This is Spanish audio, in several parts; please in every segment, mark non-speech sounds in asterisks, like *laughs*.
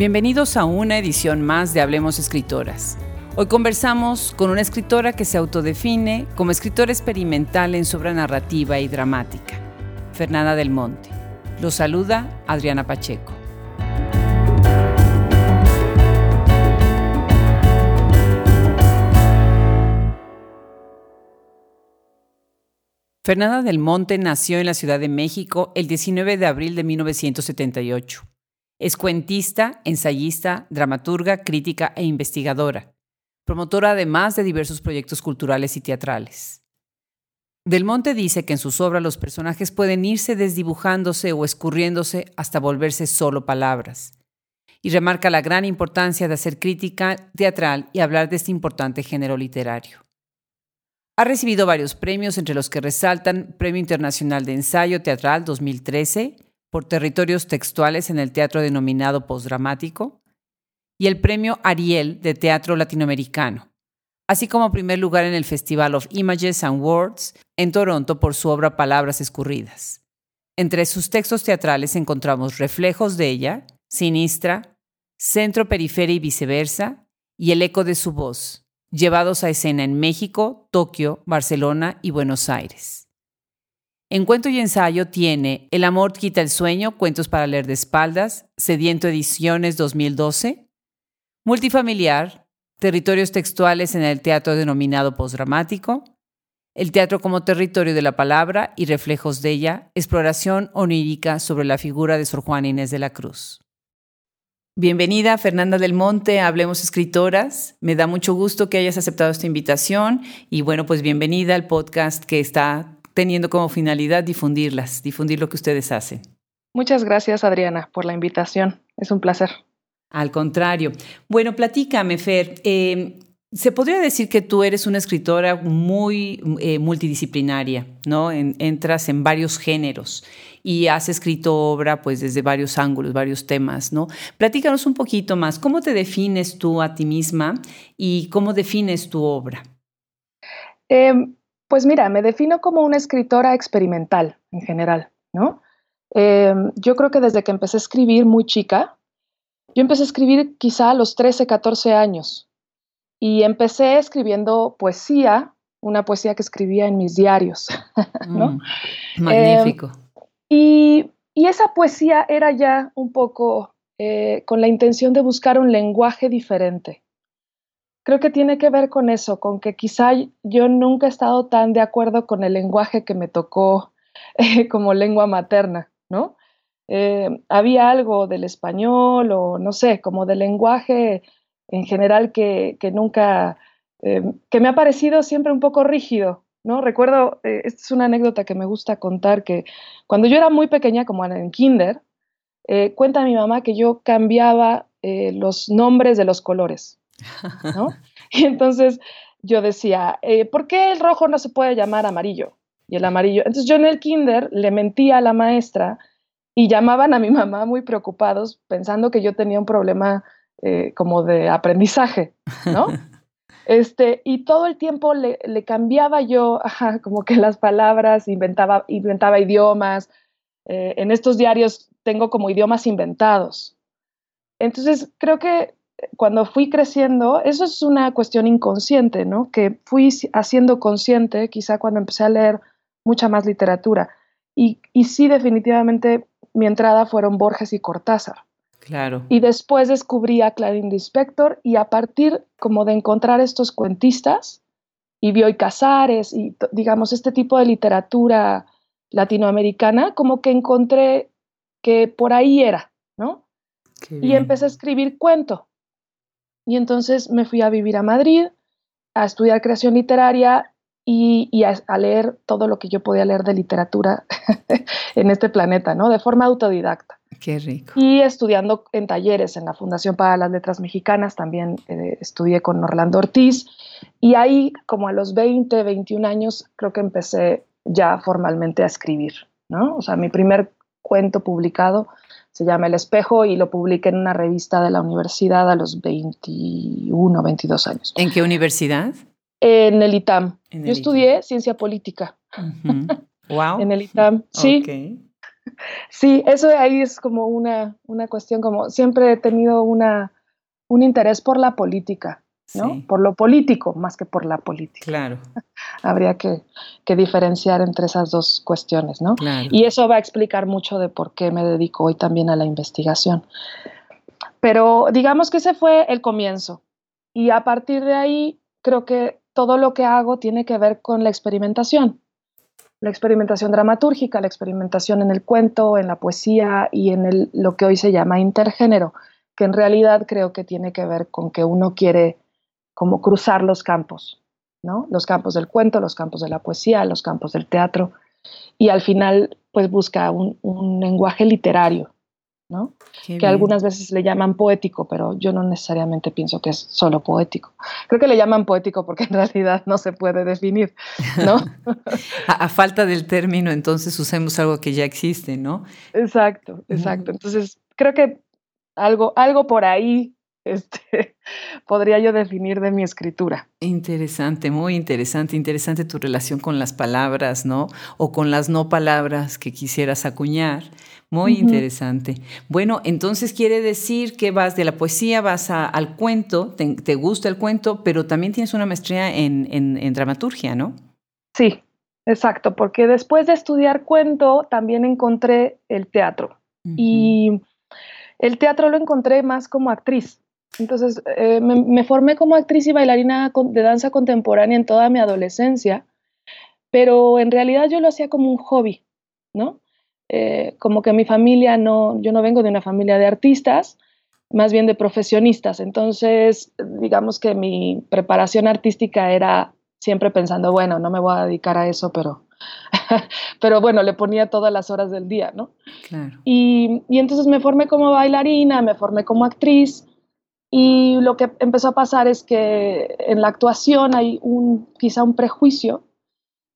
Bienvenidos a una edición más de Hablemos Escritoras. Hoy conversamos con una escritora que se autodefine como escritora experimental en su obra narrativa y dramática, Fernanda del Monte. Lo saluda Adriana Pacheco. Fernanda del Monte nació en la Ciudad de México el 19 de abril de 1978. Es cuentista, ensayista, dramaturga, crítica e investigadora, promotora además de diversos proyectos culturales y teatrales. Del Monte dice que en sus obras los personajes pueden irse desdibujándose o escurriéndose hasta volverse solo palabras, y remarca la gran importancia de hacer crítica teatral y hablar de este importante género literario. Ha recibido varios premios, entre los que resaltan Premio Internacional de Ensayo Teatral 2013 por territorios textuales en el teatro denominado postdramático y el Premio Ariel de Teatro Latinoamericano, así como primer lugar en el Festival of Images and Words en Toronto por su obra Palabras Escurridas. Entre sus textos teatrales encontramos Reflejos de ella, Sinistra, Centro, Periferia y viceversa, y El eco de su voz, llevados a escena en México, Tokio, Barcelona y Buenos Aires. En cuento y ensayo tiene El amor quita el sueño, cuentos para leer de espaldas, Sediento Ediciones 2012, Multifamiliar, Territorios textuales en el teatro denominado postdramático, El teatro como territorio de la palabra y reflejos de ella, exploración onírica sobre la figura de Sor Juana Inés de la Cruz. Bienvenida Fernanda del Monte, Hablemos Escritoras. Me da mucho gusto que hayas aceptado esta invitación y bueno, pues bienvenida al podcast que está teniendo como finalidad difundirlas, difundir lo que ustedes hacen. Muchas gracias Adriana por la invitación, es un placer. Al contrario. Bueno, platícame Fer, eh, se podría decir que tú eres una escritora muy eh, multidisciplinaria, ¿no? entras en varios géneros y has escrito obra pues desde varios ángulos, varios temas, ¿no? Platícanos un poquito más, ¿cómo te defines tú a ti misma y cómo defines tu obra? Em, pues mira, me defino como una escritora experimental en general, ¿no? Em, yo creo que desde que empecé a escribir muy chica, yo empecé a escribir quizá a los 13, 14 años, y empecé escribiendo poesía, una poesía que escribía en mis diarios. *laughs* ¿no? Mm, magnífico. Em, y, esa poesía era ya un poco eh, con la intención de buscar un lenguaje diferente. Creo que tiene que ver con eso, con que quizá yo nunca he estado tan de acuerdo con el lenguaje que me tocó *laughs* eh, como lengua materna, ¿no? Eh, había algo del español o no sé, como del lenguaje en general que, nunca, eh, que me ha parecido siempre un poco rígido, ¿no? Recuerdo, esta es una anécdota que me gusta contar, que cuando yo era muy pequeña, como en kinder, cuenta mi mamá que yo cambiaba los nombres de los colores, ¿no? *laughs* *laughs* Y entonces yo decía, ¿por qué el rojo no se puede llamar amarillo? Y el amarillo. Entonces yo en el kinder le mentía a la maestra y llamaban a mi mamá muy preocupados pensando que yo tenía un problema eh, como de aprendizaje, ¿no? *laughs* Este, y todo el tiempo le, cambiaba yo, como que las palabras, inventaba, inventaba idiomas. Eh, en estos diarios tengo como idiomas inventados. Entonces, creo que cuando fui creciendo, eso es una cuestión inconsciente, ¿no? Que fui haciendo consciente, quizá cuando empecé a leer mucha más literatura. Y, y sí, definitivamente, mi entrada fueron Borges y Cortázar. Claro. Y después descubrí a Clarín Lispector y a partir como de encontrar estos cuentistas, y Bioy Casares y digamos este tipo de literatura latinoamericana, como que encontré que por ahí era, ¿no? Y empecé a escribir cuento. Y entonces me fui a vivir a Madrid, a estudiar creación literaria y, a, leer todo lo que yo podía leer de literatura *laughs* en este planeta, ¿no? De forma autodidacta. Qué rico. Y estudiando en talleres en la Fundación para las Letras Mexicanas, también eh, estudié con Orlando Ortiz. Y ahí, como a los 20, 21 años, creo que empecé ya formalmente a escribir, ¿no? O sea, mi primer cuento publicado se llama El Espejo y lo publiqué en una revista de la universidad a los 21, 22 años. ¿En qué universidad? En el ITAM. Yo estudié ciencia política. Wow. *laughs* en el ITAM, sí. Sí, eso ahí es como una, una cuestión, como siempre he tenido una, un interés por la política, ¿no? Por lo político más que por la política. Claro. *laughs* Habría que, que, diferenciar entre esas dos cuestiones, ¿no? Claro. Y eso va a explicar mucho de por qué me dedico hoy también a la investigación. Pero digamos que ese fue el comienzo. Y a partir de ahí, creo que todo lo que hago tiene que ver con la experimentación. La experimentación dramatúrgica, la experimentación en el cuento, en la poesía y en el, lo que hoy se llama intergénero, que en realidad creo que tiene que ver con que uno quiere como cruzar los campos, ¿no? Los campos del cuento, los campos de la poesía, los campos del teatro, y al final pues busca un, un lenguaje literario, ¿no? que algunas veces le llaman poético, pero yo no necesariamente pienso que es solo poético. Creo que le llaman poético porque en realidad no se puede definir, ¿no? *laughs* a, a, falta del término, entonces usemos algo que ya existe, ¿no? Exacto, exacto. Entonces, creo que algo, algo por ahí este, *laughs* podría yo definir de mi escritura. Interesante, muy interesante, interesante tu relación con las palabras, ¿no? O con las no palabras que quisieras acuñar. Muy interesante. Bueno, entonces quiere decir que vas de la poesía, vas al cuento, te, gusta el cuento, pero también tienes una maestría en, en, dramaturgia, ¿no? Sí, exacto, porque después de estudiar cuento también encontré el teatro. Y el teatro lo encontré más como actriz. Entonces, eh, me, formé como actriz y bailarina de danza contemporánea en toda mi adolescencia, pero en realidad yo lo hacía como un hobby, ¿no? Eh, como que mi familia no, yo no vengo de una familia de artistas, más bien de profesionistas. Entonces, digamos que mi preparación artística era siempre pensando, bueno, no me voy a dedicar a eso, pero, *laughs* pero bueno, le ponía todas las horas del día, ¿no? Claro. Y, y entonces me formé como bailarina, me formé como actriz y lo que empezó a pasar es que en la actuación hay un, quizá un prejuicio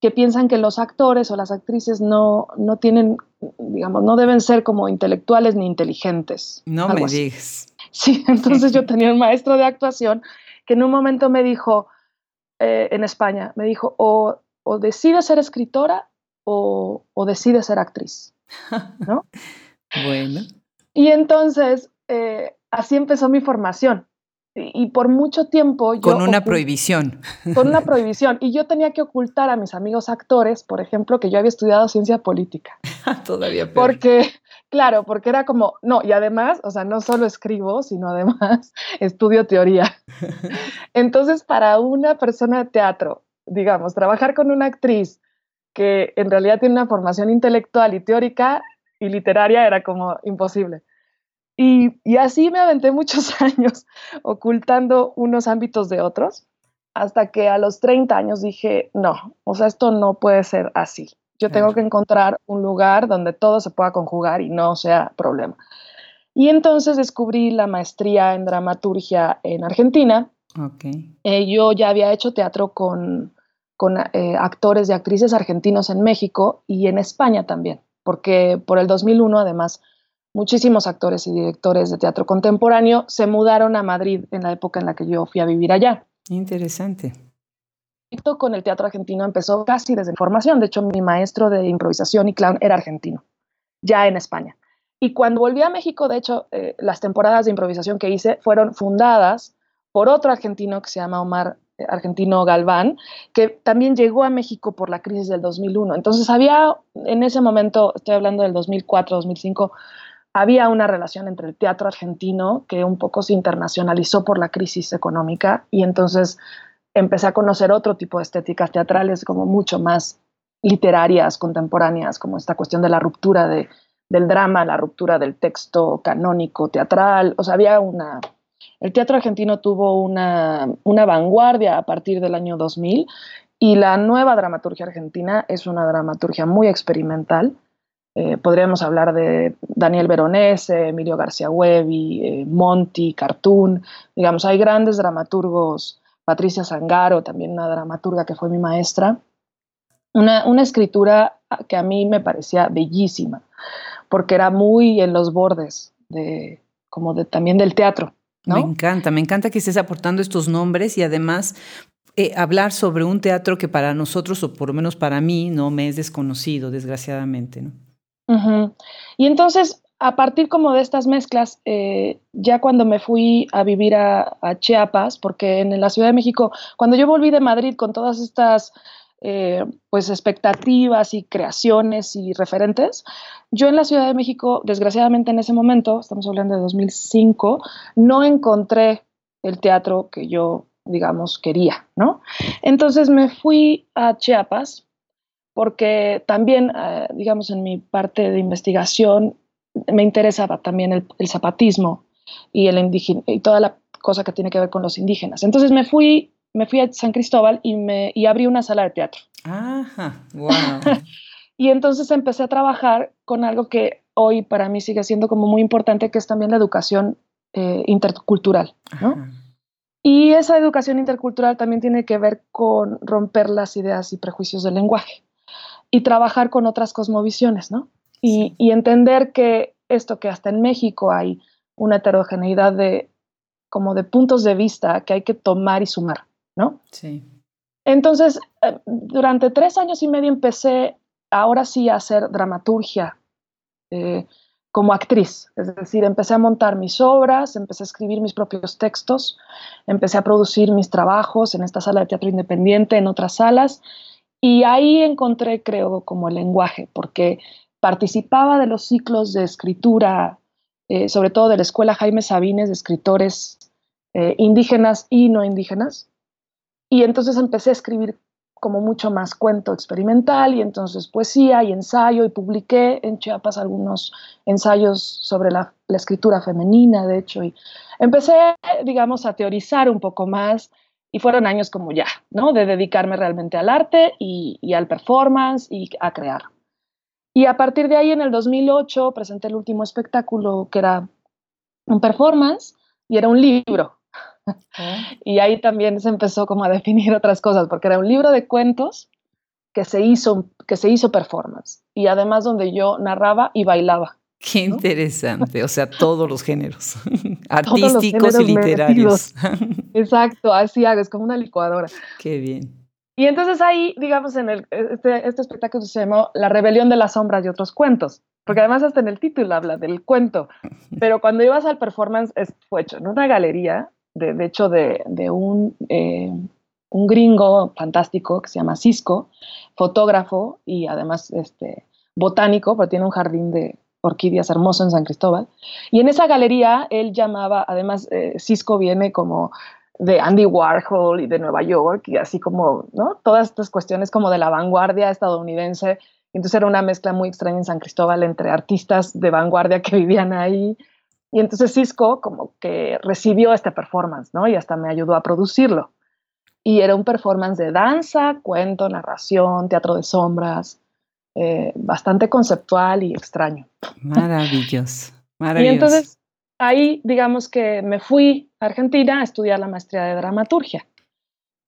que piensan que los actores o las actrices no, no tienen, digamos, no deben ser como intelectuales ni inteligentes. No me digas. *laughs* Sí, entonces yo *laughs* tenía un maestro de actuación que en un momento me dijo, eh, en España, me dijo, o, o decides ser escritora o, o decides ser actriz. *laughs* ¿No? bueno. Y entonces eh, así empezó mi formación. Y, por mucho tiempo... Con una prohibición. Con una *laughs* prohibición. Y yo tenía que ocultar a mis amigos actores, por ejemplo, que yo había estudiado ciencia política. *laughs* Todavía peor. Porque, claro, porque era como, no, y además, o sea, no solo escribo, sino además *laughs* estudio teoría. Entonces, para una persona de teatro, digamos, trabajar con una actriz que en realidad tiene una formación intelectual y teórica y literaria era como imposible. Y, así me aventé *laughs* muchos años ocultando unos ámbitos de otros, hasta que a los 30 años dije, no, o sea, esto no puede ser así. Yo tengo que encontrar un lugar donde todo se pueda conjugar y no sea problema. Y entonces descubrí la maestría en dramaturgia en Argentina. Okay. Eh, yo ya había hecho teatro con, con eh, actores y actrices argentinos en México y en España también, porque por el 2001 además muchísimos actores y directores de teatro contemporáneo se mudaron a Madrid en la época en la que yo fui a vivir allá. Interesante. Con el teatro argentino empezó casi desde formación. De hecho, mi maestro de improvisación y clown era argentino, ya en España. Y cuando volví a México, de hecho, eh, las temporadas de improvisación que hice fueron fundadas por otro argentino que se llama Omar eh, Argentino Galván, que también llegó a México por la crisis del 2001. Entonces había en ese momento, estoy hablando del 2004, 2005, había una relación entre el teatro argentino que un poco se internacionalizó por la crisis económica y entonces empecé a conocer otro tipo de estéticas teatrales como mucho más literarias, contemporáneas, como esta cuestión de la ruptura de, del drama, la ruptura del texto canónico teatral. O sea, había una... El teatro argentino tuvo una, una vanguardia a partir del año 2000 y la nueva dramaturgia argentina es una dramaturgia muy experimental eh, podríamos hablar de Daniel Veronese, Emilio García Huevi, eh, Monti, Cartoon. Digamos, hay grandes dramaturgos, Patricia Zangaro, también una dramaturga que fue mi maestra. Una, una escritura que a mí me parecía bellísima, porque era muy en los bordes de, como de, también del teatro. Me encanta, me encanta que estés aportando estos nombres y además eh, hablar sobre un teatro que para nosotros, o por lo menos para mí, no me es desconocido, desgraciadamente. Y entonces, a partir como de estas mezclas, eh, ya cuando me fui a vivir a, Chiapas, porque en la Ciudad de México, cuando yo volví de Madrid con todas estas eh, pues expectativas y creaciones y referentes, yo en la Ciudad de México, desgraciadamente en ese momento, estamos hablando de 2005, no encontré el teatro que yo, digamos, quería, ¿no? Entonces me fui a Chiapas porque también, eh, digamos, en mi parte de investigación me interesaba también el, zapatismo y, el y toda la cosa que tiene que ver con los indígenas. Entonces me fui, me fui a San Cristóbal y, me, y abrí una sala de teatro. Ajá, wow. *laughs* y entonces empecé a trabajar con algo que hoy para mí sigue siendo como muy importante, que es también la educación eh, intercultural, ¿no? Y esa educación intercultural también tiene que ver con romper las ideas y prejuicios del lenguaje y trabajar con otras cosmovisiones, ¿no? y, entender que esto que hasta en México hay una heterogeneidad de como de puntos de vista que hay que tomar y sumar, ¿no? Sí. Entonces, eh, durante tres años y medio empecé ahora sí a hacer dramaturgia eh, como actriz, es decir, empecé a montar mis obras, empecé a escribir mis propios textos, empecé a producir mis trabajos en esta sala de teatro independiente, en otras salas, y ahí encontré, creo, como el lenguaje, porque participaba de los ciclos de escritura, eh, sobre todo de la Escuela Jaime Sabines, de escritores eh, indígenas y no indígenas. Y entonces empecé a escribir como mucho más cuento experimental y entonces poesía y ensayo y publiqué en Chiapas algunos ensayos sobre la, escritura femenina, de hecho, y empecé, digamos, a teorizar un poco más y fueron años como ya, ¿no? De dedicarme realmente al arte y, y al performance y a crear. Y a partir de ahí, en el 2008, presenté el último espectáculo que era un performance y era un libro. y ahí también se empezó como a definir otras cosas, porque era un libro de cuentos que se hizo, que se hizo performance y además donde yo narraba y bailaba. Qué interesante, o sea, todos los géneros, *laughs* *laughs* artísticos y literarios. *laughs* Exacto, así hago, es como una licuadora. Qué bien. Y entonces ahí, digamos, en el, este, este espectáculo se llamó La rebelión de las sombras y otros cuentos, porque además hasta en el título habla del cuento, pero cuando ibas al performance fue hecho en una galería, de, de hecho, de, de un, eh, un gringo fantástico que se llama Cisco, fotógrafo y además este, botánico, porque tiene un jardín de orquídeas hermoso en San Cristóbal. Y en esa galería él llamaba, además eh, Cisco viene como de Andy Warhol y de Nueva York y así como, ¿no? Todas estas cuestiones como de la vanguardia estadounidense. Entonces era una mezcla muy extraña en San Cristóbal entre artistas de vanguardia que vivían ahí. Y entonces Cisco como que recibió este performance, ¿no? Y hasta me ayudó a producirlo. Y era un performance de danza, cuento, narración, teatro de sombras, eh, bastante conceptual y extraño. Maravilloso, *laughs* maravilloso. Y entonces ahí, digamos que me fui a Argentina a estudiar la maestría de dramaturgia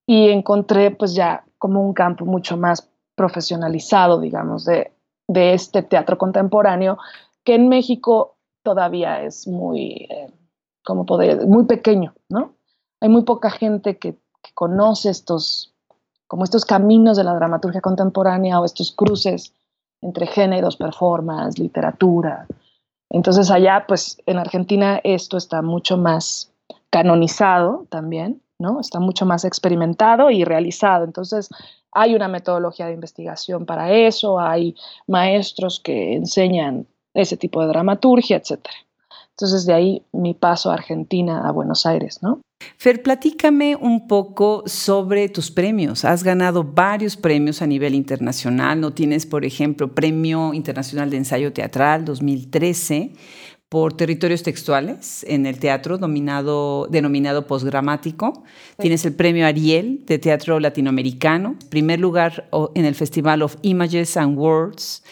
y encontré pues ya como un campo mucho más profesionalizado, digamos, de, este teatro contemporáneo, que en México todavía es muy, eh, como poder, muy pequeño, ¿no? Hay muy poca gente que, que conoce estos, como estos caminos de la dramaturgia contemporánea o estos cruces entre géneros, performance, literatura, entonces allá, pues en Argentina esto está mucho más canonizado también, ¿no? Está mucho más experimentado y realizado. Entonces hay una metodología de investigación para eso, hay maestros que enseñan ese tipo de dramaturgia, etcétera. Entonces de ahí mi paso a Argentina, a Buenos Aires, ¿no? Fer, platícame un poco sobre tus premios. Has ganado varios premios a nivel internacional. ¿No tienes, por ejemplo, Premio Internacional de Ensayo Teatral 2013 por territorios textuales en el teatro dominado, denominado postgramático. Tienes el Premio Ariel de Teatro Latinoamericano, primer lugar en el Festival of Images and Words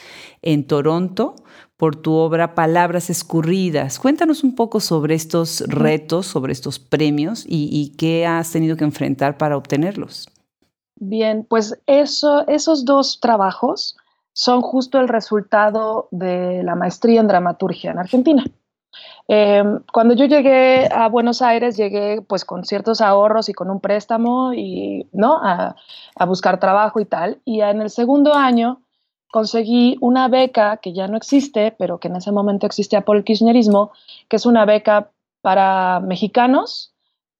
en Toronto por tu obra Palabras Escurridas. Cuéntanos un poco sobre estos retos, sobre estos premios y, qué has tenido que enfrentar para obtenerlos. Bien, pues eso, esos dos trabajos son justo el resultado de la maestría en dramaturgia en Argentina. Em, cuando yo llegué a Buenos Aires, llegué pues con ciertos ahorros y con un préstamo y, ¿no? A, a buscar trabajo y tal. Y en el segundo año conseguí una beca que ya no existe, pero que en ese momento existía por el kirchnerismo, que es una beca para mexicanos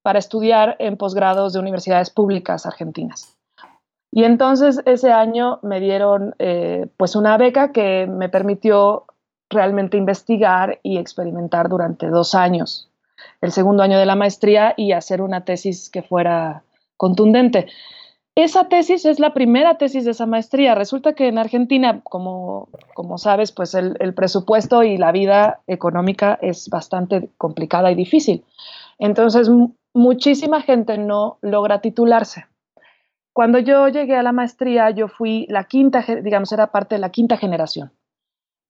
para estudiar en posgrados de universidades públicas argentinas. Y entonces ese año me dieron eh, pues una beca que me permitió realmente investigar y experimentar durante dos años, el segundo año de la maestría y hacer una tesis que fuera contundente. Esa tesis es la primera tesis de esa maestría. Resulta que en Argentina, como, como sabes, pues el, presupuesto y la vida económica es bastante complicada y difícil. Entonces, muchísima gente no logra titularse. Cuando yo llegué a la maestría, yo fui la quinta, digamos, era parte de la quinta generación.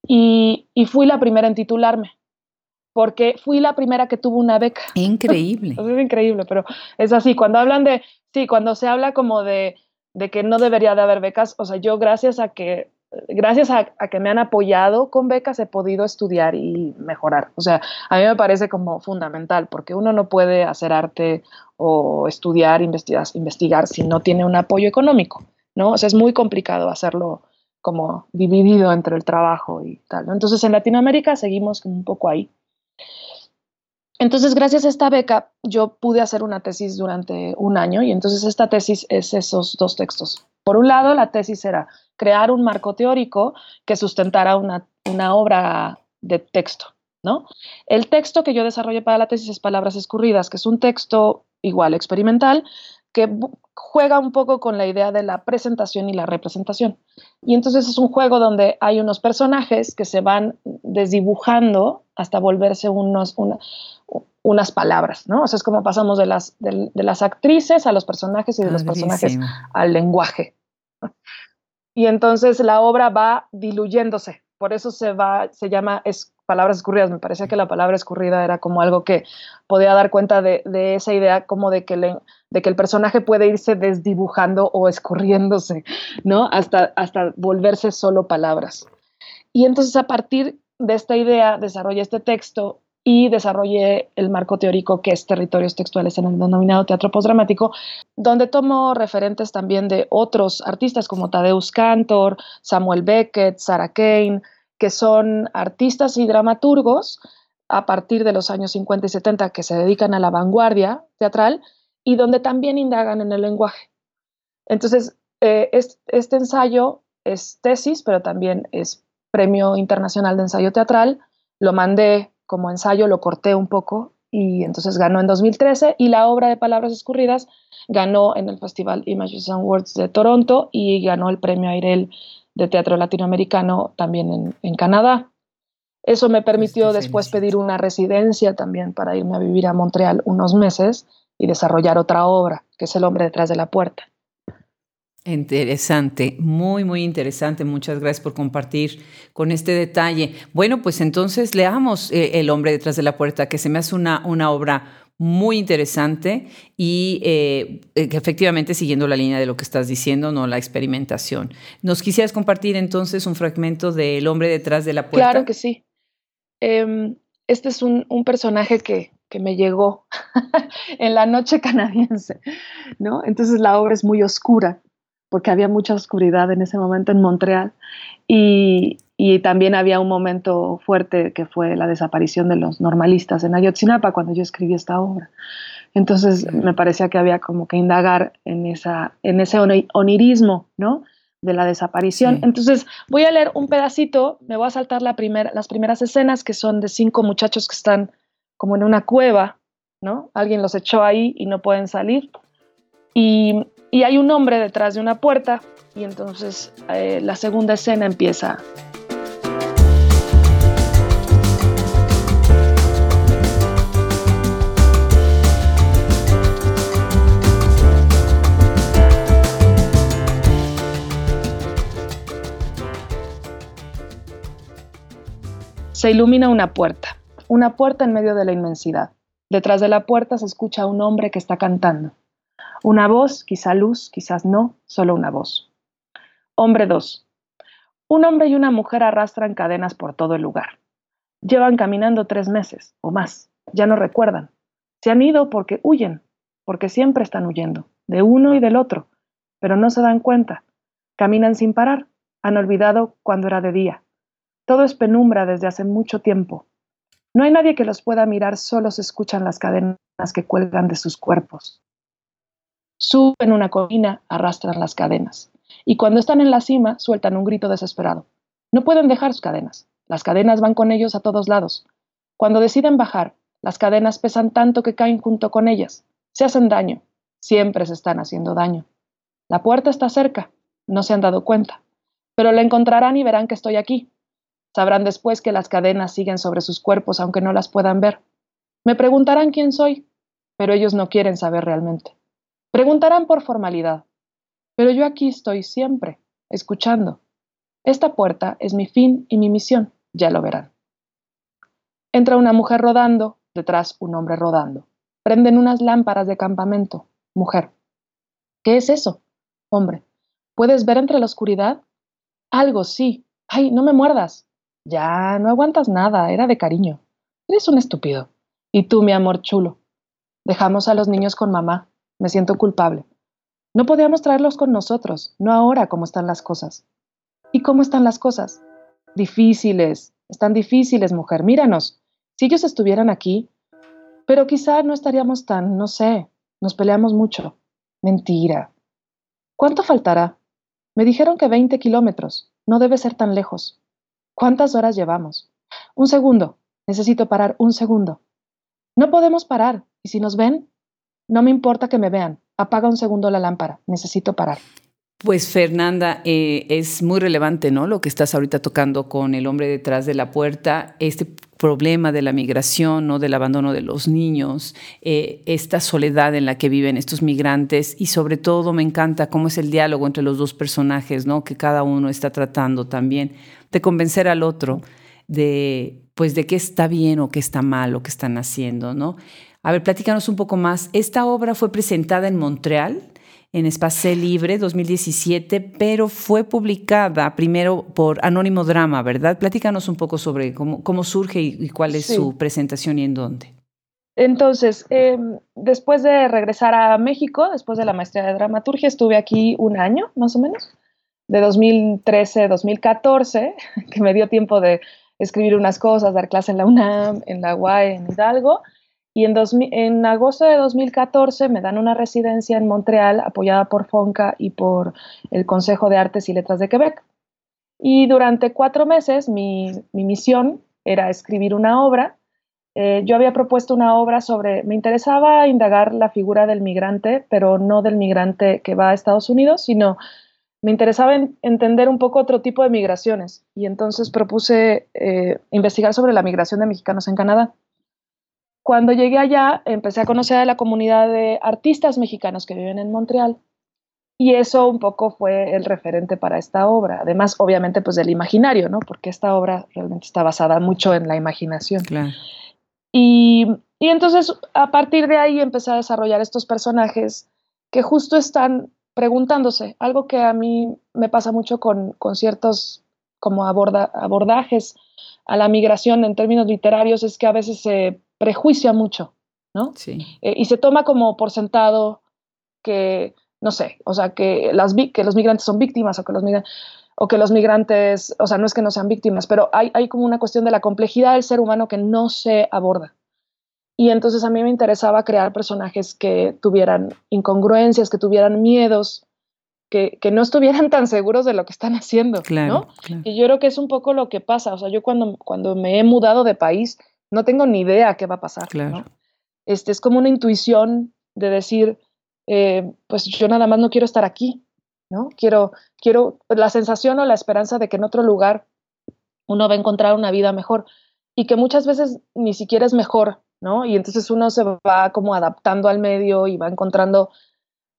Y fui la primera en titularme porque fui la primera que tuvo una beca. Increíble. *laughs* es increíble, pero es así. Cuando hablan de, sí, cuando se habla como de, de que no debería de haber becas, o sea, yo gracias a que, gracias a, que me han apoyado con becas he podido estudiar y mejorar. O sea, a mí me parece como fundamental, porque uno no puede hacer arte o estudiar, investigar, investigar si no tiene un apoyo económico, ¿no? O sea, es muy complicado hacerlo como dividido entre el trabajo y tal. Entonces, en Latinoamérica seguimos un poco ahí. Entonces, gracias a esta beca, yo pude hacer una tesis durante un año y entonces esta tesis es esos dos textos. Por un lado, la tesis era crear un marco teórico que sustentara una, obra de texto. ¿no? El texto que yo desarrollé para la tesis es Palabras Escurridas, que es un texto igual experimental que juega un poco con la idea de la presentación y la representación. Y entonces es un juego donde hay unos personajes que se van desdibujando hasta volverse unos, unas palabras, ¿no? O sea, es como pasamos de las, de, las actrices a los personajes y de los personajes al lenguaje. Y entonces la obra va diluyéndose, por eso se va, se llama es, palabras escurridas. Me parecía que la palabra escurrida era como algo que podía dar cuenta de, de esa idea como de que, le, de que el personaje puede irse desdibujando o escurriéndose, ¿no? Hasta, hasta volverse solo palabras. Y entonces a partir de esta idea desarrollé este texto y desarrollé el marco teórico que es territorios textuales en el denominado teatro postdramático, donde tomo referentes también de otros artistas como Tadeusz Kantor, Samuel Beckett, Sarah Kane, que son artistas y dramaturgos a partir de los años 50 y 70 que se dedican a la vanguardia teatral y donde también indagan en el lenguaje. Entonces, eh, este ensayo es tesis, pero también es Premio Internacional de Ensayo Teatral. Lo mandé como ensayo, lo corté un poco y entonces ganó en 2013 y la obra de Palabras Escurridas ganó en el Festival Images and Words de Toronto y ganó el Premio Airel de Teatro Latinoamericano también en, Canadá. Eso me permitió después pedir una residencia también para irme a vivir a Montreal unos meses y desarrollar otra obra, que es El hombre detrás de la puerta. Interesante, muy, muy interesante. Muchas gracias por compartir con este detalle. Bueno, pues entonces leamos eh, El hombre detrás de la puerta, que se me hace una, una obra muy interesante y eh, eh, efectivamente siguiendo la línea de lo que estás diciendo, no la experimentación. ¿Nos quisieras compartir entonces un fragmento de El hombre detrás de la puerta? Claro que sí. Em, este es un, un personaje que, que me llegó *laughs* en la noche canadiense, ¿no? Entonces la obra es muy oscura porque había mucha oscuridad en ese momento en Montreal y, también había un momento fuerte que fue la desaparición de los normalistas en Ayotzinapa cuando yo escribí esta obra. Entonces me parecía que había como que indagar en, esa, en ese onirismo, ¿no? de la desaparición. Entonces voy a leer un pedacito, me voy a saltar la las primeras escenas que son de cinco muchachos que están como en una cueva, ¿no? Alguien los echó ahí y no pueden salir. Y y hay un hombre detrás de una puerta y entonces eh, la segunda escena empieza. Se ilumina una puerta, una puerta en medio de la inmensidad. Detrás de la puerta se escucha un hombre que está cantando. Una voz, quizá luz, quizás no, solo una voz. Hombre 2. Un hombre y una mujer arrastran cadenas por todo el lugar. Llevan caminando tres meses o más. Ya no recuerdan. Se han ido porque huyen, porque siempre están huyendo, de uno y del otro, pero no se dan cuenta. Caminan sin parar, han olvidado cuando era de día. Todo es penumbra desde hace mucho tiempo. No hay nadie que los pueda mirar, solo se escuchan las cadenas que cuelgan de sus cuerpos. Suben una colina, arrastran las cadenas. Y cuando están en la cima, sueltan un grito desesperado. No pueden dejar sus cadenas. Las cadenas van con ellos a todos lados. Cuando deciden bajar, las cadenas pesan tanto que caen junto con ellas. Se hacen daño. Siempre se están haciendo daño. La puerta está cerca. No se han dado cuenta. Pero la encontrarán y verán que estoy aquí. Sabrán después que las cadenas siguen sobre sus cuerpos aunque no las puedan ver. Me preguntarán quién soy, pero ellos no quieren saber realmente. Preguntarán por formalidad, pero yo aquí estoy siempre, escuchando. Esta puerta es mi fin y mi misión, ya lo verán. Entra una mujer rodando, detrás un hombre rodando. Prenden unas lámparas de campamento. Mujer. ¿Qué es eso? Hombre. ¿Puedes ver entre la oscuridad? Algo, sí. Ay, no me muerdas. Ya, no aguantas nada, era de cariño. Eres un estúpido. Y tú, mi amor chulo. Dejamos a los niños con mamá. Me siento culpable. No podíamos traerlos con nosotros, no ahora como están las cosas. ¿Y cómo están las cosas? Difíciles, están difíciles, mujer. Míranos. Si ellos estuvieran aquí, pero quizá no estaríamos tan, no sé, nos peleamos mucho. Mentira. ¿Cuánto faltará? Me dijeron que 20 kilómetros. No debe ser tan lejos. ¿Cuántas horas llevamos? Un segundo. Necesito parar un segundo. No podemos parar. ¿Y si nos ven? No me importa que me vean. Apaga un segundo la lámpara. Necesito parar. Pues Fernanda, eh, es muy relevante, ¿no? Lo que estás ahorita tocando con el hombre detrás de la puerta, este problema de la migración, ¿no? Del abandono de los niños, eh, esta soledad en la que viven estos migrantes y sobre todo me encanta cómo es el diálogo entre los dos personajes, ¿no? Que cada uno está tratando también de convencer al otro de, pues, de qué está bien o qué está mal o qué están haciendo, ¿no? A ver, platícanos un poco más. Esta obra fue presentada en Montreal en Espace Libre 2017, pero fue publicada primero por Anónimo Drama, ¿verdad? Platícanos un poco sobre cómo, cómo surge y, cuál es su presentación y en dónde. Entonces, em, después de regresar a México, después de la maestría de dramaturgia, estuve aquí un año, más o menos, de 2013 a 2014, que me dio tiempo de escribir unas cosas, dar clase en la UNAM, en la UAE, en Hidalgo, y en, en, agosto de 2014 me dan una residencia en Montreal apoyada por FONCA y por el Consejo de Artes y Letras de Quebec. Y durante cuatro meses mi, misión era escribir una obra. Eh, yo había propuesto una obra sobre, me interesaba indagar la figura del migrante, pero no del migrante que va a Estados Unidos, sino me interesaba entender un poco otro tipo de migraciones. Y entonces propuse eh, investigar sobre la migración de mexicanos en Canadá. Cuando llegué allá, empecé a conocer a la comunidad de artistas mexicanos que viven en Montreal. Y eso un poco fue el referente para esta obra. Además, obviamente, pues del imaginario, ¿no? Porque esta obra realmente está basada mucho en la imaginación. Claro. Y, y entonces, a partir de ahí, empecé a desarrollar estos personajes que justo están preguntándose, algo que a mí me pasa mucho con, con ciertos como aborda, abordajes a la migración en términos literarios, es que a veces se prejuicia mucho, ¿no? Sí. Eh, y se toma como por sentado que, no sé, o sea, que, las, que los migrantes son víctimas o que los migrantes o que los migrantes, o sea, no es que no sean víctimas, pero hay, hay como una cuestión de la complejidad del ser humano que no se aborda. Y entonces a mí me interesaba crear personajes que tuvieran incongruencias, que tuvieran miedos, que, que no estuvieran *laughs* tan seguros de lo que están haciendo, claro, ¿no? Y yo creo que es un poco lo que pasa. O sea, yo cuando, cuando me he mudado de país, no tengo ni idea qué va a pasar. Claro. Este, es como una intuición de decir, eh, pues yo nada más no quiero estar aquí, ¿no? Quiero, quiero la sensación o la esperanza de que en otro lugar uno va a encontrar una vida mejor y que muchas veces ni siquiera es mejor, ¿no? Y entonces uno se va como adaptando al medio y va encontrando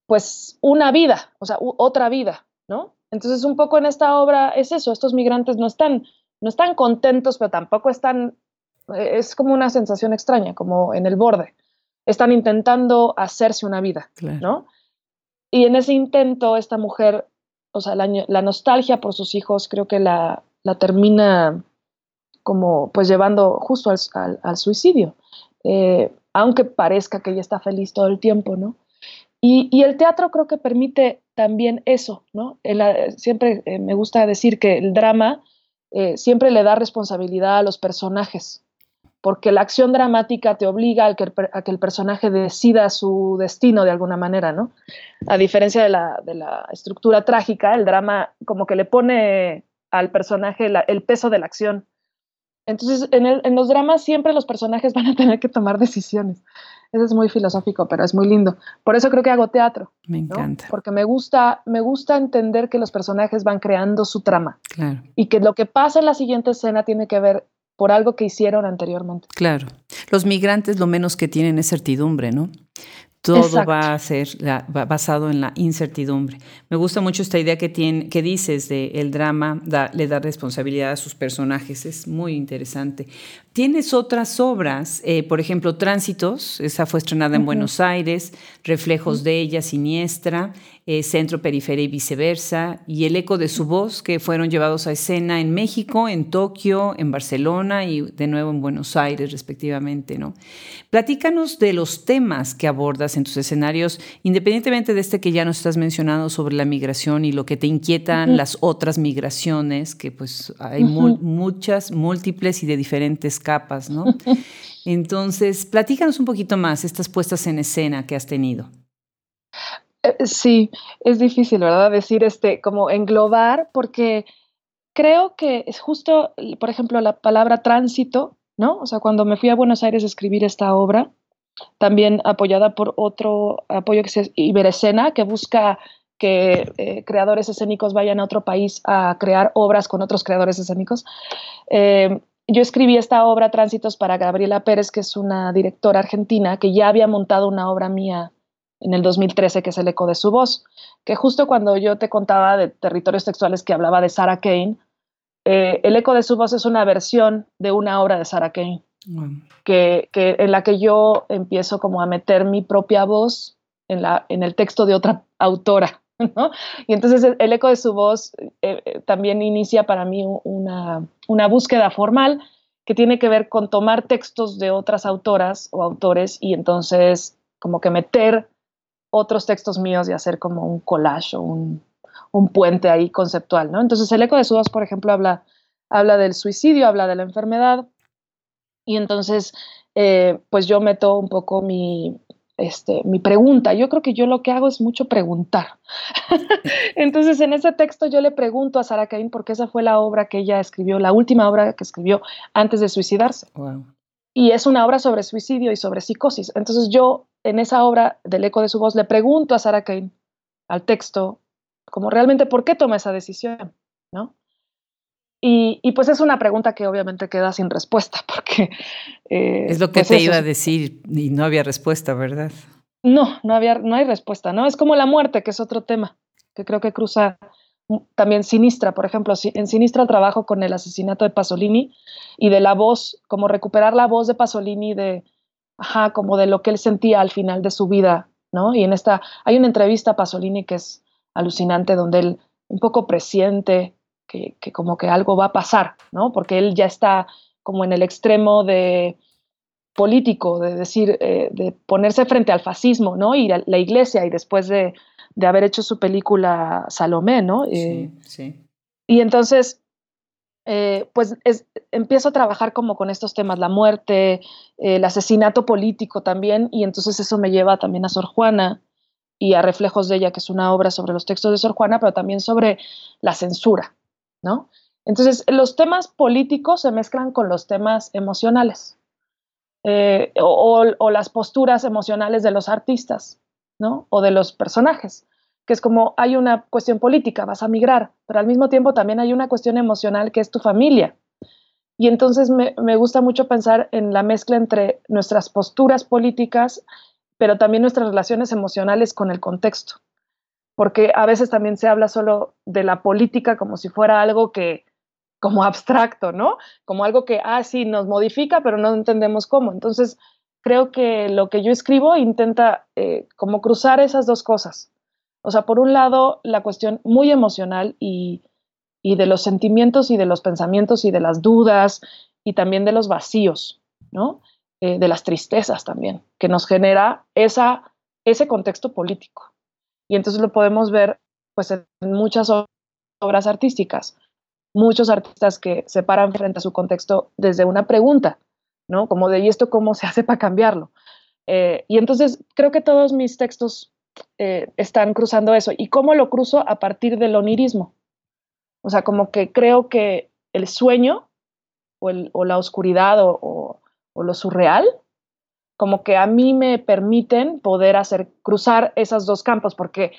pues una vida, o sea, otra vida, ¿no? Entonces un poco en esta obra es eso, estos migrantes no están, no están contentos, pero tampoco están eh, es como una sensación extraña, como en el borde. Están intentando hacerse una vida, ¿no? Y en ese intento, esta mujer, o sea, la, nostalgia por sus hijos, creo que la, termina como pues llevando justo al, suicidio, eh, aunque parezca que ella está feliz todo el tiempo, ¿no? Y, el teatro creo que permite también eso, ¿no? siempre eh, me gusta decir que el drama eh, siempre le da responsabilidad a los personajes, porque la acción dramática te obliga a que, el, personaje decida su destino de alguna manera, ¿no? A diferencia de la, estructura trágica, el drama como que le pone al personaje el peso de la acción. Entonces, en, los dramas siempre los personajes *laughs* van a tener que tomar decisiones. Eso es muy filosófico, pero es muy lindo. Por eso creo que hago teatro. Me encanta. Porque me gusta, me gusta entender que los personajes van creando su trama. Claro. Y que lo que pasa en la siguiente escena tiene que ver por algo que hicieron anteriormente. Claro. Los migrantes lo menos que tienen es certidumbre, ¿no? Todo va a ser basado en la incertidumbre. Me gusta mucho esta idea que, tiene, que dices de el drama le da responsabilidad a sus personajes. Es muy interesante. Tienes otras obras, eh, por ejemplo, Tránsitos, esa fue estrenada en Buenos Aires, Reflejos de ella, Siniestra, eh, Centro, Periferia y viceversa, y El eco de su voz, que fueron llevados a escena en México, en Tokio, en Barcelona y de nuevo en Buenos Aires, respectivamente. ¿no? Platícanos de los temas que abordas en tus escenarios, independientemente de este que ya nos estás mencionando sobre la migración y lo que te inquietan las otras migraciones, que pues hay muchas, múltiples y de diferentes capas, ¿no? *laughs* Entonces, platícanos un poquito más estas puestas en escena que has tenido. Eh, sí, es difícil, ¿verdad? Decir este, como englobar, porque creo que es justo, por ejemplo, la palabra tránsito, ¿no? O sea, cuando me fui a Buenos Aires a escribir esta obra, también apoyada por otro apoyo que es Iberescena, que busca que eh, creadores escénicos vayan a otro país a crear obras con otros creadores escénicos. Eh, yo escribí esta obra Tránsitos para Gabriela Pérez, que es una directora argentina que ya había montado una obra mía en el 2013, que es El eco de su voz, que justo cuando yo te contaba de territorios textuales que hablaba de Sarah Kane, eh, El eco de su voz es una versión de una obra de Sarah Kane, que, en la que yo empiezo como a meter mi propia voz en, la, en el texto de otra autora. *laughs* Y entonces el, eco de su voz eh, eh, también inicia para mí una, una, búsqueda formal que tiene que ver con tomar textos de otras autoras o autores y entonces como que meter otros textos míos y hacer como un collage o un, un puente ahí conceptual, ¿no? Entonces el eco de su voz, por ejemplo, habla, habla del suicidio, habla de la enfermedad y entonces eh, pues yo meto un poco mi, este, mi pregunta. Yo creo que yo lo que hago es mucho preguntar. *laughs* Entonces, en ese texto yo le pregunto a Sara Cain porque esa fue la obra que ella escribió, la última obra que escribió antes de suicidarse. Y es una obra sobre suicidio y sobre psicosis. Entonces, yo en esa obra del eco de su voz le pregunto a Sara Cain, al texto, como realmente por qué toma esa decisión, ¿no? Y, pues es una pregunta que obviamente queda sin respuesta, *laughs* porque... Eh, es lo que pues te iba a decir y no había respuesta, ¿verdad? No, no, había, no hay respuesta, ¿no? Es como la muerte, que es otro tema, que creo que cruza también Sinistra, por ejemplo, en Sinistra trabajo con el asesinato de Pasolini y de la voz, como recuperar la voz de Pasolini de, ajá, como de lo que él sentía al final de su vida, ¿no? Y en esta, hay una entrevista a Pasolini que es alucinante, donde él un poco presiente que, como que algo va a pasar, ¿no? Porque él ya está como en el extremo de político, de decir, eh, de ponerse frente al fascismo, ¿no? Y la iglesia, y después de, haber hecho su película Salomé, ¿no? sí, eh, sí. Y entonces, eh, pues empiezo a trabajar como con estos temas, la muerte, el asesinato político también, y entonces eso me lleva también a Sor Juana y a Reflejos de ella, que es una obra sobre los textos de Sor Juana, pero también sobre la censura, ¿no? Entonces, los temas políticos se mezclan con los temas emocionales eh, o, las posturas emocionales de los artistas, ¿no? O de los personajes, que es como hay una cuestión política, vas a migrar, pero al mismo tiempo también hay una cuestión emocional que es tu familia. Y entonces me, me gusta mucho pensar en la mezcla entre nuestras posturas políticas, pero también nuestras relaciones emocionales con el contexto porque a veces también se habla solo de la política como si fuera algo que, como abstracto, ¿no? Como algo que, ah, sí, nos modifica, pero no entendemos cómo. Entonces, creo que lo que yo escribo intenta eh, como cruzar esas dos cosas. O sea, por un lado, la cuestión muy emocional y, y de los sentimientos y de los pensamientos y de las dudas y también de los vacíos, ¿no? Eh, de las tristezas también, que nos genera esa, ese contexto político. Y entonces lo podemos ver pues en muchas obras artísticas, muchos artistas que se paran frente a su contexto desde una pregunta, ¿no? Como de, ¿y esto cómo se hace para cambiarlo? Eh, y entonces creo que todos mis textos eh, están cruzando eso. ¿Y cómo lo cruzo? A partir del onirismo. O sea, como que creo que el sueño o, la oscuridad o, lo surreal, como que a mí me permiten poder hacer cruzar esos dos campos, porque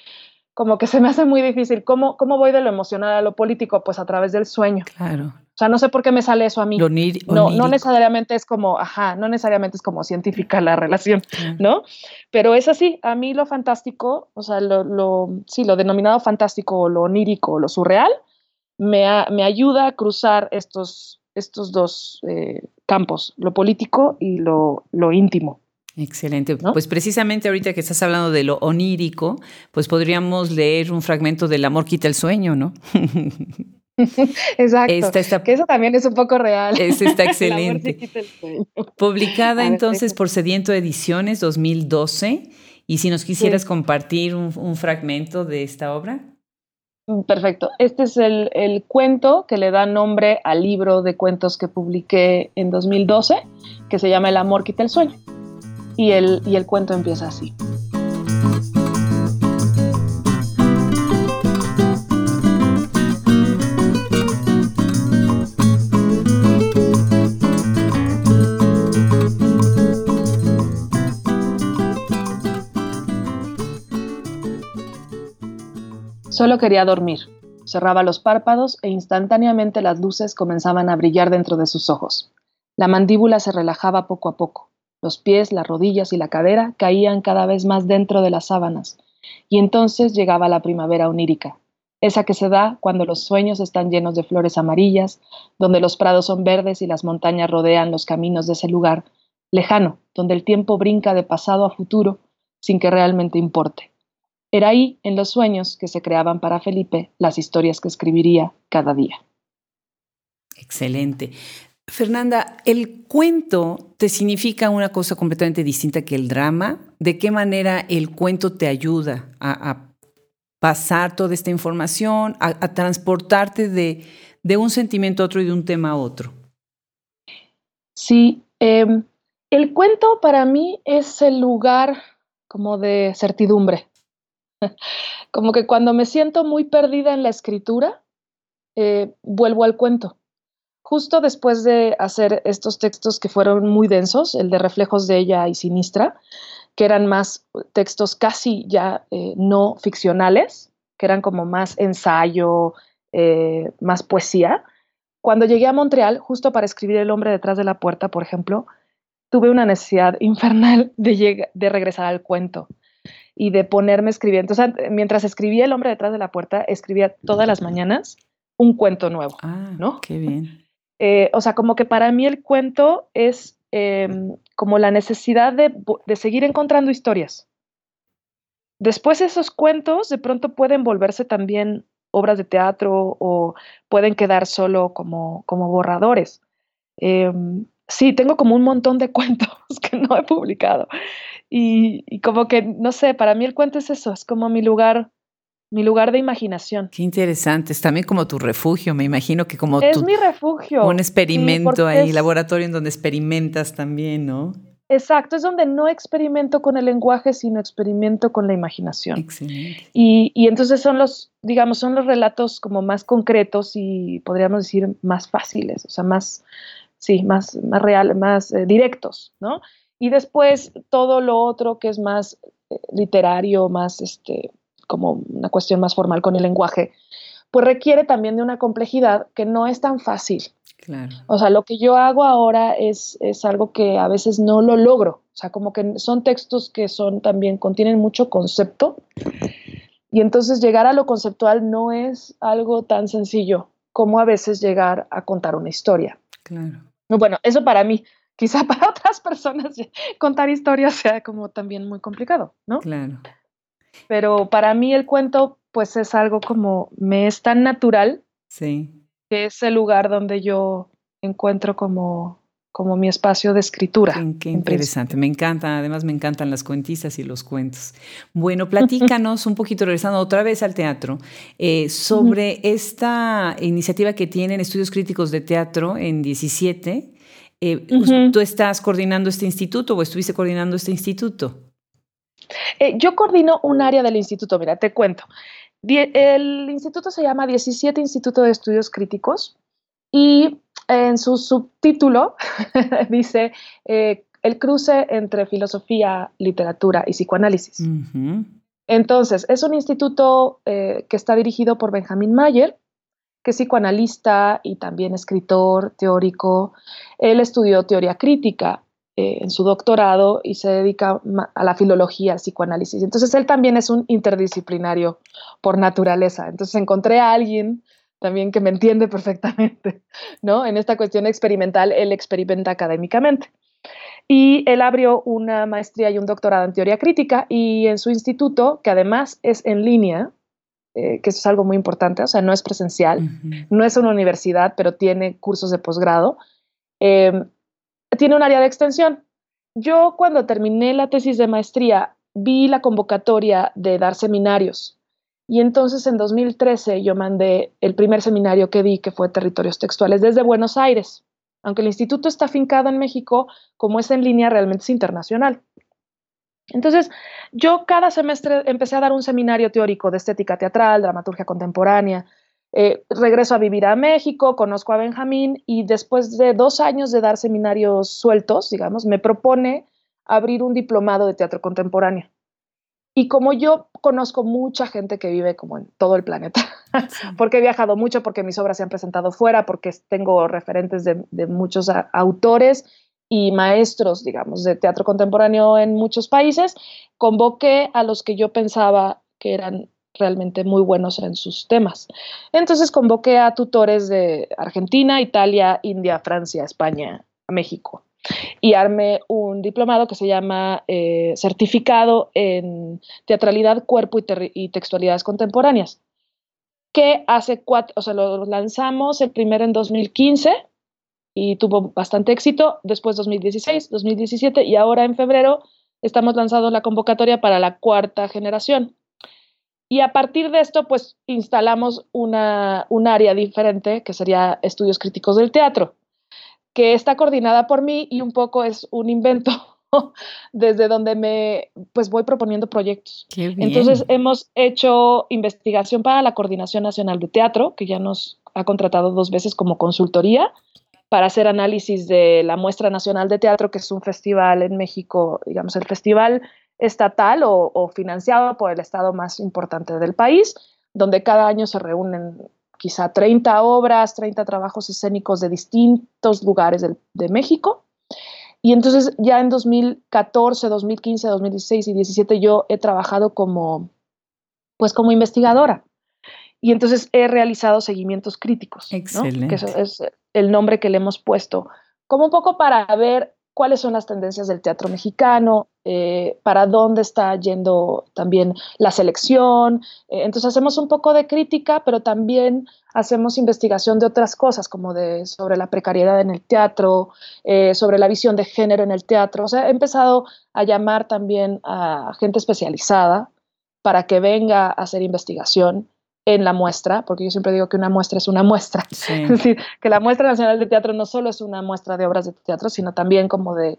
como que se me hace muy difícil. ¿Cómo, ¿Cómo voy de lo emocional a lo político? Pues a través del sueño. Claro. O sea, no sé por qué me sale eso a mí. no, no necesariamente es como, ajá, no necesariamente es como científica la relación, ¿no? Pero es así, a mí lo fantástico, o sea, lo, lo, sí, lo denominado fantástico, lo onírico, lo surreal, me, me ayuda a cruzar estos, estos dos eh, campos, lo político y lo, lo íntimo. Excelente. Pues precisamente ahorita que estás hablando de lo onírico, pues podríamos leer un fragmento del Amor quita el sueño, ¿no? *laughs* Exacto. que eso también es un poco real. Esta está *laughs* excelente. Publicada *laughs* entonces por Sediento Ediciones 2012. Y si nos quisieras compartir un, fragmento de esta obra. Mm, perfecto. Este es el, el, cuento que le da nombre al libro de cuentos que publiqué en 2012, que se llama El amor quita el sueño y el, y el cuento empieza así. Solo quería dormir. Cerraba los párpados e instantáneamente las luces comenzaban a brillar dentro de sus ojos. La mandíbula se relajaba poco a poco. Los pies, las rodillas y la cadera caían cada vez más dentro de las sábanas, y entonces llegaba la primavera onírica, esa que se da cuando los sueños están llenos de flores amarillas, donde los prados son verdes y las montañas rodean los caminos de ese lugar, lejano, donde el tiempo brinca de pasado a futuro sin que realmente importe. Era ahí, en los sueños, que se creaban para Felipe las historias que escribiría cada día. Excelente. Fernanda, ¿el cuento te significa una cosa completamente distinta que el drama? ¿De qué manera el cuento te ayuda a, pasar toda esta información, a, transportarte de, un sentimiento a otro y de un tema a otro? Sí, em, el cuento para mí es el lugar como de certidumbre. *laughs* como que cuando me siento muy perdida en la escritura, eh, vuelvo al cuento justo después de hacer estos textos que fueron muy densos, el de Reflejos de ella y Sinistra, que eran más textos casi ya eh, no ficcionales, que eran como más ensayo, eh, más poesía. Cuando llegué a Montreal, justo para escribir El hombre detrás de la puerta, por ejemplo, tuve una necesidad *laughs* infernal de, de regresar al cuento y de ponerme escribiendo. O sea, mientras escribía El hombre detrás de la puerta, escribía todas las mañanas un cuento nuevo. Ah, ¿no? Qué bien. Eh, o sea, como que para mí el cuento es em, como la necesidad de, seguir encontrando historias. Después esos cuentos de pronto pueden volverse también obras de teatro o pueden quedar solo como, como borradores. Em, sí, tengo como un montón de *laughs* cuentos que no he publicado. Y, y, como que, no sé, para mí el cuento es eso, es como mi lugar mi lugar de imaginación. Qué interesante, es también como tu refugio, me imagino que como es mi refugio. Un experimento ahí, laboratorio en donde experimentas también, ¿no? Exacto, es donde no experimento con el lenguaje, sino experimento con la imaginación. Excelente. Y, y entonces son los, digamos, son los relatos como más concretos y podríamos decir más fáciles, o sea, más, sí, más, más real, más eh, directos, ¿no? Y después todo lo otro que es más eh, literario, más, este, como una cuestión más formal con el lenguaje, pues requiere también de una complejidad que no es tan fácil. Claro. O sea, lo que yo hago ahora es, es algo que a veces no lo logro. O sea, como que son textos que son también, contienen mucho concepto. Y entonces llegar a lo conceptual no es algo tan sencillo como a veces llegar a contar una historia. Claro. Bueno, eso para mí. Quizá *laughs* para otras personas contar historias sea como también muy complicado, ¿no? Claro. Pero para mí el cuento pues es algo como, me es tan natural. Sí. Que es el lugar donde yo encuentro como, como mi espacio de escritura. Qué, interesante, me encanta, además me encantan las cuentistas y los cuentos. Bueno, platícanos un poquito, regresando otra vez al teatro, eh, sobre esta iniciativa que tienen Estudios Críticos de Teatro en 17. Eh, ¿Tú estás coordinando este instituto o estuviste coordinando este instituto? Eh, yo coordino un área del instituto, mira, te cuento. El instituto se llama 17 Instituto de Estudios Críticos y en su subtítulo *laughs* dice eh, el cruce entre filosofía, literatura y psicoanálisis. Entonces, es un instituto eh, que está dirigido por Benjamin Mayer, que es psicoanalista y también escritor, teórico. Él estudió teoría crítica eh, en su doctorado y se dedica a la filología, al psicoanálisis. Entonces, él también es un interdisciplinario por naturaleza. Entonces, encontré a alguien también que me entiende perfectamente, *laughs* ¿no? En esta cuestión experimental, él experimenta académicamente. Y él abrió una maestría y un doctorado en teoría crítica y en su instituto, que además es en línea, eh, que eso es algo muy importante, o sea, no es presencial, no es una universidad, pero tiene cursos de posgrado, em, tiene un área de extensión. Yo cuando terminé la tesis de maestría vi la convocatoria de dar seminarios y entonces en 2013 yo mandé el primer seminario que di, que fue Territorios Textuales, desde Buenos Aires. Aunque el instituto está afincado en México, como es en línea, realmente es internacional. Entonces, yo cada semestre empecé a dar un seminario teórico de estética teatral, dramaturgia contemporánea. Eh, regreso a vivir a México, conozco a Benjamín y después de dos años de dar seminarios sueltos, digamos, me propone abrir un diplomado de teatro contemporáneo. Y como yo conozco mucha gente que vive como en todo el planeta, *laughs* porque he viajado mucho, porque mis obras se han presentado fuera, porque tengo referentes de, muchos autores y maestros, digamos, de teatro contemporáneo en muchos países, convoqué a los que yo pensaba que eran realmente muy buenos en sus temas. Entonces convoqué a tutores de Argentina, Italia, India, Francia, España, México y armé un diplomado que se llama eh, Certificado en Teatralidad, Cuerpo y, Textualidades Contemporáneas, que hace cuatro, o sea, lo lanzamos el primero en 2015 y tuvo bastante éxito, después 2016, 2017 y ahora en febrero estamos lanzando la convocatoria para la cuarta generación. Y a partir de esto, pues instalamos una, un área diferente que sería estudios críticos del teatro que está coordinada por mí y un poco es un invento *laughs* desde donde me pues voy proponiendo proyectos. Entonces hemos hecho investigación para la Coordinación Nacional de Teatro, que ya nos ha contratado dos veces como consultoría para hacer análisis de la Muestra Nacional de Teatro, que es un festival en México, digamos, el festival estatal o, o financiado por el estado más importante del país, donde cada año se reúnen quizá 30 obras, 30 trabajos escénicos de distintos lugares de, México. Y entonces ya en 2014, 2015, 2016 y 2017 yo he trabajado como, pues como investigadora. Y entonces he realizado seguimientos críticos. Excelente. Que es el nombre que le hemos puesto, como un poco para ver cuáles son las tendencias del teatro mexicano, eh, para dónde está yendo también la selección. Eh, entonces hacemos un poco de crítica, pero también hacemos investigación de otras cosas, como de, sobre la precariedad en el teatro, eh, sobre la visión de género en el teatro. O sea, he empezado a llamar también a gente especializada para que venga a hacer investigación en la muestra, porque yo siempre digo que una muestra es una muestra. *laughs* Es decir, que la muestra nacional de teatro no solo es una muestra de obras de teatro, sino también como de,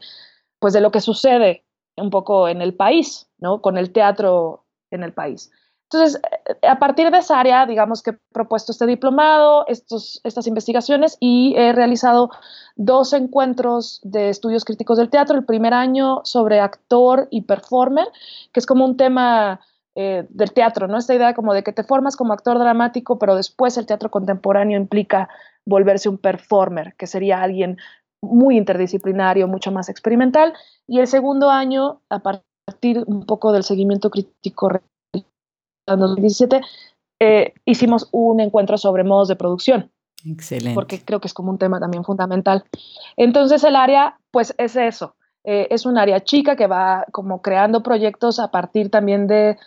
pues de lo que sucede un poco en el país, ¿no? Con el teatro en el país. Entonces, a partir de esa área, digamos que he propuesto este diplomado, estos, estas investigaciones y he realizado dos encuentros de estudios críticos del teatro. El primer año sobre actor y performer, que es como un tema eh, del teatro, ¿no? Esta idea como de que te formas como actor dramático, pero después el teatro contemporáneo implica volverse un performer, que sería alguien muy interdisciplinario, mucho más experimental. Y el segundo año, a partir un poco del seguimiento crítico en 2017, eh, hicimos un encuentro sobre modos de producción. Excelente. Porque creo que es como un tema también fundamental. Entonces el área, pues es eso. Eh, es un área chica que va como creando proyectos a partir también de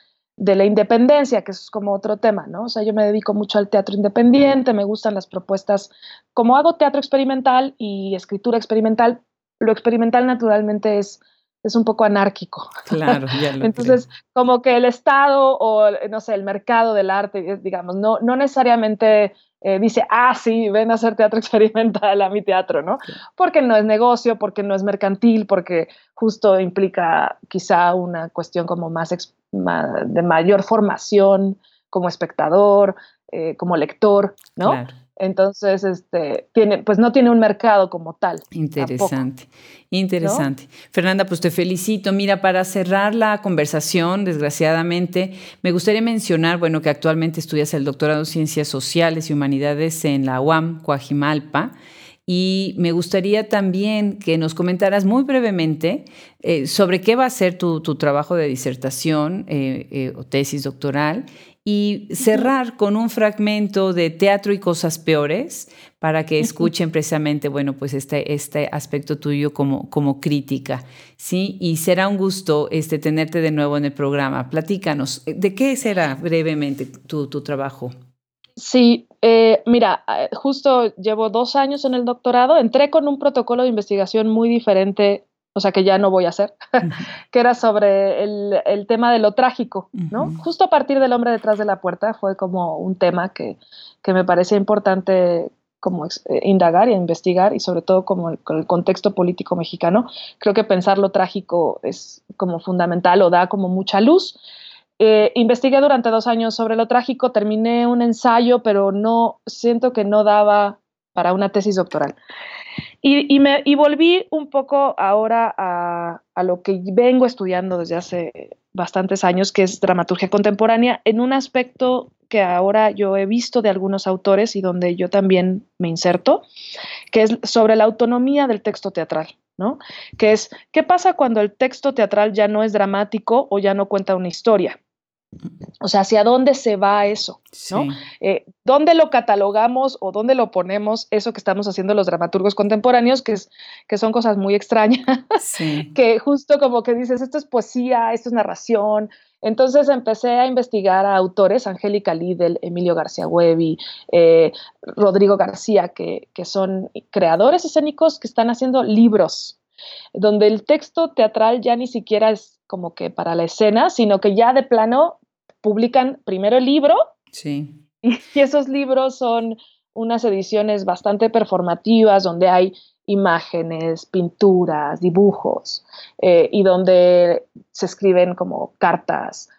de la independencia, que es como otro tema, ¿no? O sea, yo me dedico mucho al teatro independiente, me gustan las propuestas, como hago teatro experimental y escritura experimental, lo experimental naturalmente es, es un poco anárquico. Claro, ya *laughs* lo Entonces, como que el Estado o, no sé, el mercado del arte, digamos, no, no necesariamente eh, dice, ah, sí, ven a hacer teatro *laughs* experimental a mi teatro, ¿no? Porque no es negocio, porque no es mercantil, porque justo implica quizá una cuestión como más, de mayor formación como espectador, eh, como lector, ¿no? Entonces, este, tiene, pues no tiene un mercado como tal. Interesante, interesante. Fernanda, pues te felicito. Mira, para cerrar la conversación, desgraciadamente, me gustaría mencionar, bueno, que actualmente estudias el doctorado en Ciencias Sociales y Humanidades en la UAM, Coajimalpa. Y me gustaría también que nos comentaras muy brevemente eh, sobre qué va a ser tu, trabajo de disertación eh, eh, o tesis doctoral y cerrar con un fragmento de Teatro y Cosas Peores para que escuchen precisamente, bueno, pues este, este aspecto tuyo como, como crítica, ¿sí? Y será un gusto este, tenerte de nuevo en el programa. Platícanos, ¿de qué será brevemente tu, tu trabajo? Sí, eh, mira, eh, justo llevo dos años en el doctorado, entré con un protocolo de investigación muy diferente o sea que ya no voy a hacer, *laughs* que era sobre el, tema de lo trágico, ¿no? Justo a partir del hombre detrás de la puerta fue como un tema que, me parecía importante como eh, indagar y investigar y sobre todo como con el contexto político mexicano. Creo que pensar lo trágico es como fundamental o da como mucha luz. Eh, investigué durante dos años sobre lo trágico, terminé un ensayo, pero no siento que no daba para una tesis doctoral. Y, me, y volví un poco ahora a, a, lo que vengo estudiando desde hace bastantes años, que es dramaturgia contemporánea, en un aspecto que ahora yo he visto de algunos autores y donde yo también me inserto, que es sobre la autonomía del texto teatral. ¿no? Que es, ¿qué pasa cuando el texto teatral ya no es dramático o ya no cuenta una historia? O sea, ¿hacia dónde se va eso? ¿no? Eh, ¿Dónde lo catalogamos o dónde lo ponemos eso que estamos haciendo los dramaturgos contemporáneos, que, es, que son cosas muy extrañas, *laughs* que justo como que dices, esto es poesía, esto es narración. Entonces empecé a investigar a autores, Angélica Lidl, Emilio García Huevi, eh, Rodrigo García, que, que son creadores escénicos que están haciendo libros, donde el texto teatral ya ni siquiera es como que para la escena, sino que ya de plano publican primero el libro. Sí. *laughs* Y, esos libros son unas ediciones bastante performativas donde hay imágenes, pinturas, dibujos, eh, y donde se escriben como cartas,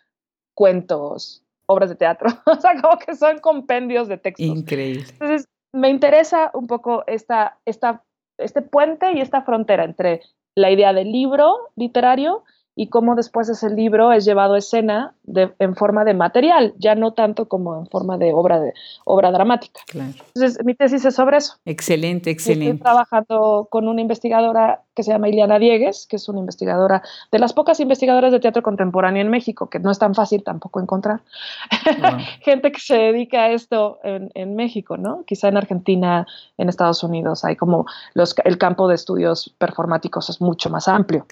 cuentos, obras de teatro, *laughs* o sea, como que son compendios de textos. Increíble. Entonces, me interesa un poco esta, esta, este puente y esta frontera entre la idea del libro literario y cómo después ese libro es llevado a escena en forma de material, ya no tanto como en forma de obra, de, obra dramática. Entonces, mi tesis es sobre eso. Excelente, excelente. Estoy trabajando con una investigadora que se llama Iliana Diegues, que es una investigadora, de las pocas investigadoras de teatro contemporáneo en México, que no es tan fácil tampoco encontrar. *laughs* Gente que se dedica a esto en, México, ¿no? Quizá en Argentina, en Estados Unidos, hay como los, el campo de estudios performáticos es mucho más amplio.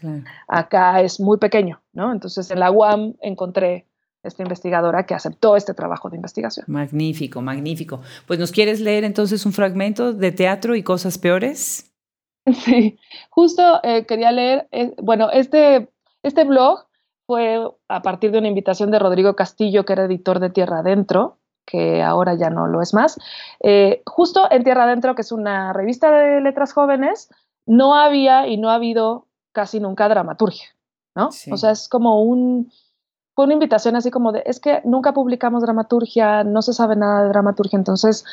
Acá es muy pequeño, ¿no? Entonces en la UAM encontré esta investigadora que aceptó este trabajo de investigación. Magnífico, magnífico. Pues nos quieres leer entonces un fragmento de teatro y cosas peores. *laughs* Sí, justo eh, quería leer, eh, bueno, este, este blog fue a partir de una invitación de Rodrigo Castillo, que era editor de Tierra Adentro, que ahora ya no lo es más. Eh, justo en Tierra Adentro, que es una revista de letras jóvenes, no había y no ha habido casi nunca dramaturgia, ¿no? O sea, es como un, fue una invitación así como de, es que nunca publicamos dramaturgia, no se sabe nada de dramaturgia, entonces,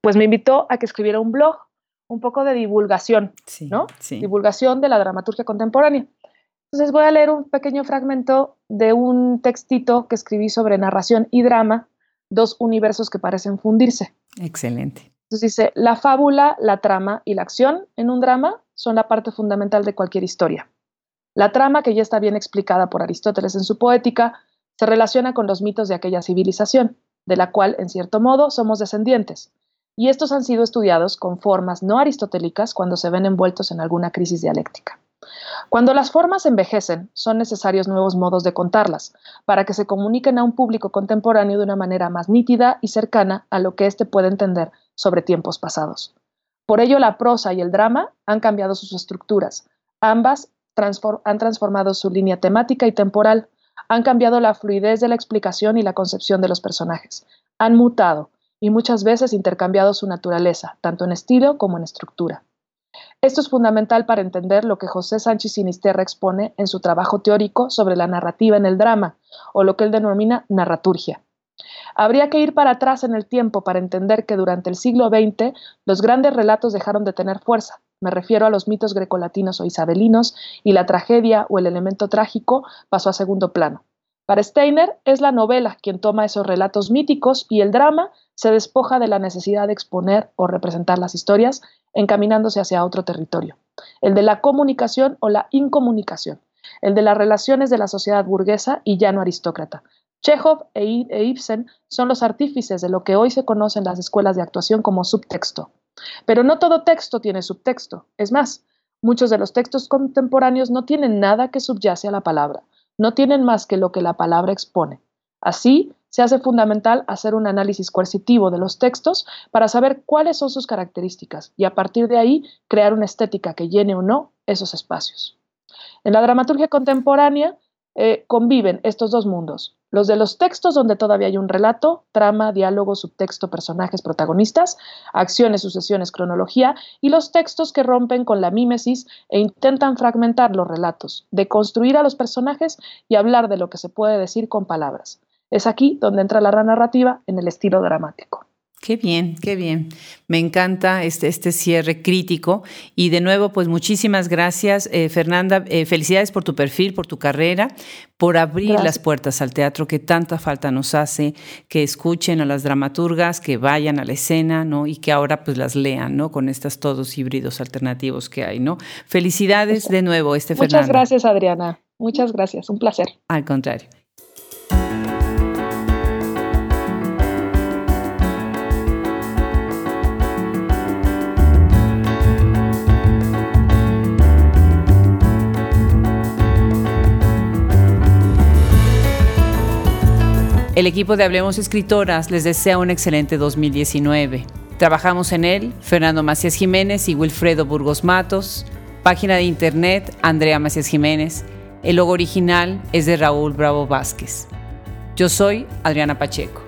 pues me invitó a que escribiera un blog un poco de divulgación, ¿no? Divulgación de la dramaturgia contemporánea. Entonces voy a leer un pequeño fragmento de un textito que escribí sobre narración y drama, dos universos que parecen fundirse. Excelente. Entonces dice, la fábula, la trama y la acción en un drama son la parte fundamental de cualquier historia. La trama, que ya está bien explicada por Aristóteles en su poética, se relaciona con los mitos de aquella civilización, de la cual, en cierto modo, somos descendientes, y estos han sido estudiados con formas no aristotélicas cuando se ven envueltos en alguna crisis dialéctica. Cuando las formas envejecen, son necesarios nuevos modos de contarlas, para que se comuniquen a un público contemporáneo de una manera más nítida y cercana a lo que éste puede entender sobre tiempos pasados. Por ello, la prosa y el drama han cambiado sus estructuras. Ambas han transformado su línea temática y temporal, han cambiado la fluidez de la explicación y la concepción de los personajes, han mutado y muchas veces intercambiado su naturaleza, tanto en estilo como en estructura. Esto es fundamental para entender lo que José Sánchez Sinisterra expone en su trabajo teórico sobre la narrativa en el drama, o lo que él denomina narraturgia. Habría que ir para atrás en el tiempo para entender que durante el siglo XX los grandes relatos dejaron de tener fuerza. Me refiero a los mitos grecolatinos o isabelinos y la tragedia o el elemento trágico pasó a segundo plano. Para Steiner es la novela quien toma esos relatos míticos y el drama se despoja de la necesidad de exponer o representar las historias, encaminándose hacia otro territorio, el de la comunicación o la incomunicación, el de las relaciones de la sociedad burguesa y llano aristócrata, Chekhov e, e Ibsen son los artífices de lo que hoy se conoce en las escuelas de actuación como subtexto. Pero no todo texto tiene subtexto. Es más, muchos de los textos contemporáneos no tienen nada que subyace a la palabra, no tienen más que lo que la palabra expone. Así, se hace fundamental hacer un análisis coercitivo de los textos para saber cuáles son sus características y a partir de ahí crear una estética que llene o no esos espacios. En la dramaturgia contemporánea eh, conviven estos dos mundos, los de los textos donde todavía hay un relato, trama, diálogo, subtexto, personajes, protagonistas, acciones, sucesiones, cronología, y los textos que rompen con la mímesis e intentan fragmentar los relatos, deconstruir a los personajes y hablar de lo que se puede decir con palabras. Es aquí donde entra la narrativa en el estilo dramático. Qué bien, qué bien. Me encanta este, este cierre crítico. Y de nuevo, pues muchísimas gracias, eh, Fernanda. Eh, felicidades por tu perfil, por tu carrera, por abrir las puertas al teatro que tanta falta nos hace, que escuchen a las dramaturgas, que vayan a la escena, ¿no? Y que ahora pues las lean, ¿no? Con estos todos híbridos alternativos que hay, ¿no? Felicidades de nuevo, este Muchas Fernanda. Muchas gracias, Adriana. Muchas gracias. Un placer. Al contrario. El equipo de Hablemos Escritoras les desea un excelente 2019. Trabajamos en él Fernando Macías Jiménez y Wilfredo Burgos Matos. Página de internet Andrea Macías Jiménez. El logo original es de Raúl Bravo Vázquez. Yo soy Adriana Pacheco.